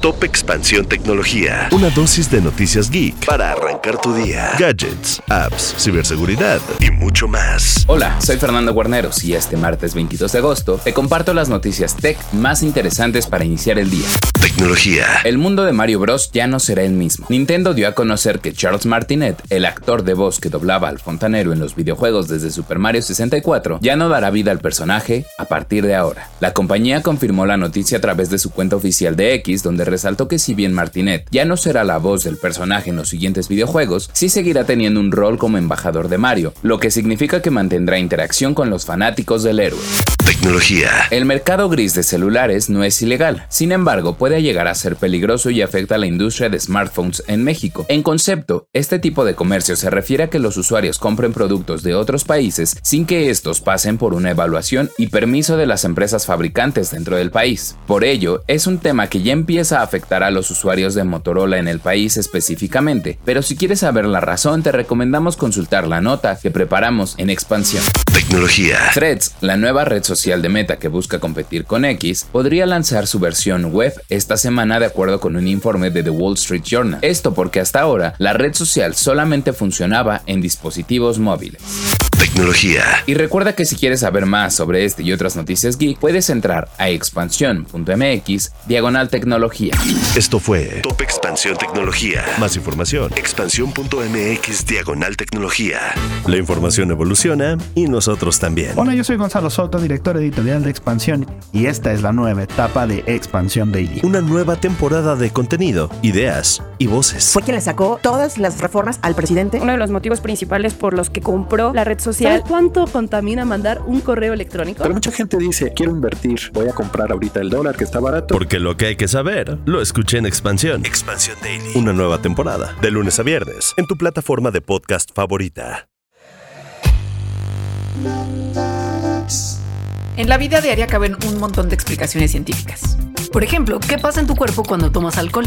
Top Expansión Tecnología. Una dosis de noticias geek para arrancar tu día. Gadgets, apps, ciberseguridad y mucho más. Hola, soy Fernando Guarneros y este martes 22 de agosto te comparto las noticias tech más interesantes para iniciar el día. Tecnología. El mundo de Mario Bros ya no será el mismo. Nintendo dio a conocer que Charles Martinet, el actor de voz que doblaba al fontanero en los videojuegos desde Super Mario 64, ya no dará vida al personaje a partir de ahora. La compañía confirmó la noticia a través de su cuenta oficial de X, donde resaltó que si bien Martinet ya no será la voz del personaje en los siguientes videojuegos, sí seguirá teniendo un rol como embajador de Mario, lo que significa que mantendrá interacción con los fanáticos del héroe. Tecnología. El mercado gris de celulares no es ilegal, sin embargo puede llegar a ser peligroso y afecta a la industria de smartphones en México. En concepto, este tipo de comercio se refiere a que los usuarios compren productos de otros países sin que estos pasen por una evaluación y permiso de las empresas fabricantes dentro del país. Por ello, es un tema que ya empieza a afectar a los usuarios de Motorola en el país específicamente, pero si quieres saber la razón te recomendamos consultar la nota que preparamos en expansión. Tecnología. Threads, la nueva red social de Meta que busca competir con X, podría lanzar su versión web esta semana de acuerdo con un informe de The Wall Street Journal. Esto porque hasta ahora la red social solamente funcionaba en dispositivos móviles. Tecnología. Y recuerda que si quieres saber más sobre este y otras noticias geek, puedes entrar a expansión.mx diagonal tecnología. Esto fue Top Expansión Tecnología. Más información. Expansión.mx diagonal tecnología. La información evoluciona y nosotros también. Hola, yo soy Gonzalo Soto, director editorial de Expansión, y esta es la nueva etapa de Expansión Daily. Una nueva temporada de contenido, ideas y voces. Fue quien le sacó todas las reformas al presidente. Uno de los motivos principales por los que compró la red social. ¿Sabes cuánto contamina mandar un correo electrónico? Pero mucha gente dice, quiero invertir, voy a comprar ahorita el dólar que está barato. Porque lo que hay que saber, lo escuché en Expansión. Expansión Daily. Una nueva temporada, de lunes a viernes, en tu plataforma de podcast favorita. En la vida diaria caben un montón de explicaciones científicas. Por ejemplo, ¿qué pasa en tu cuerpo cuando tomas alcohol?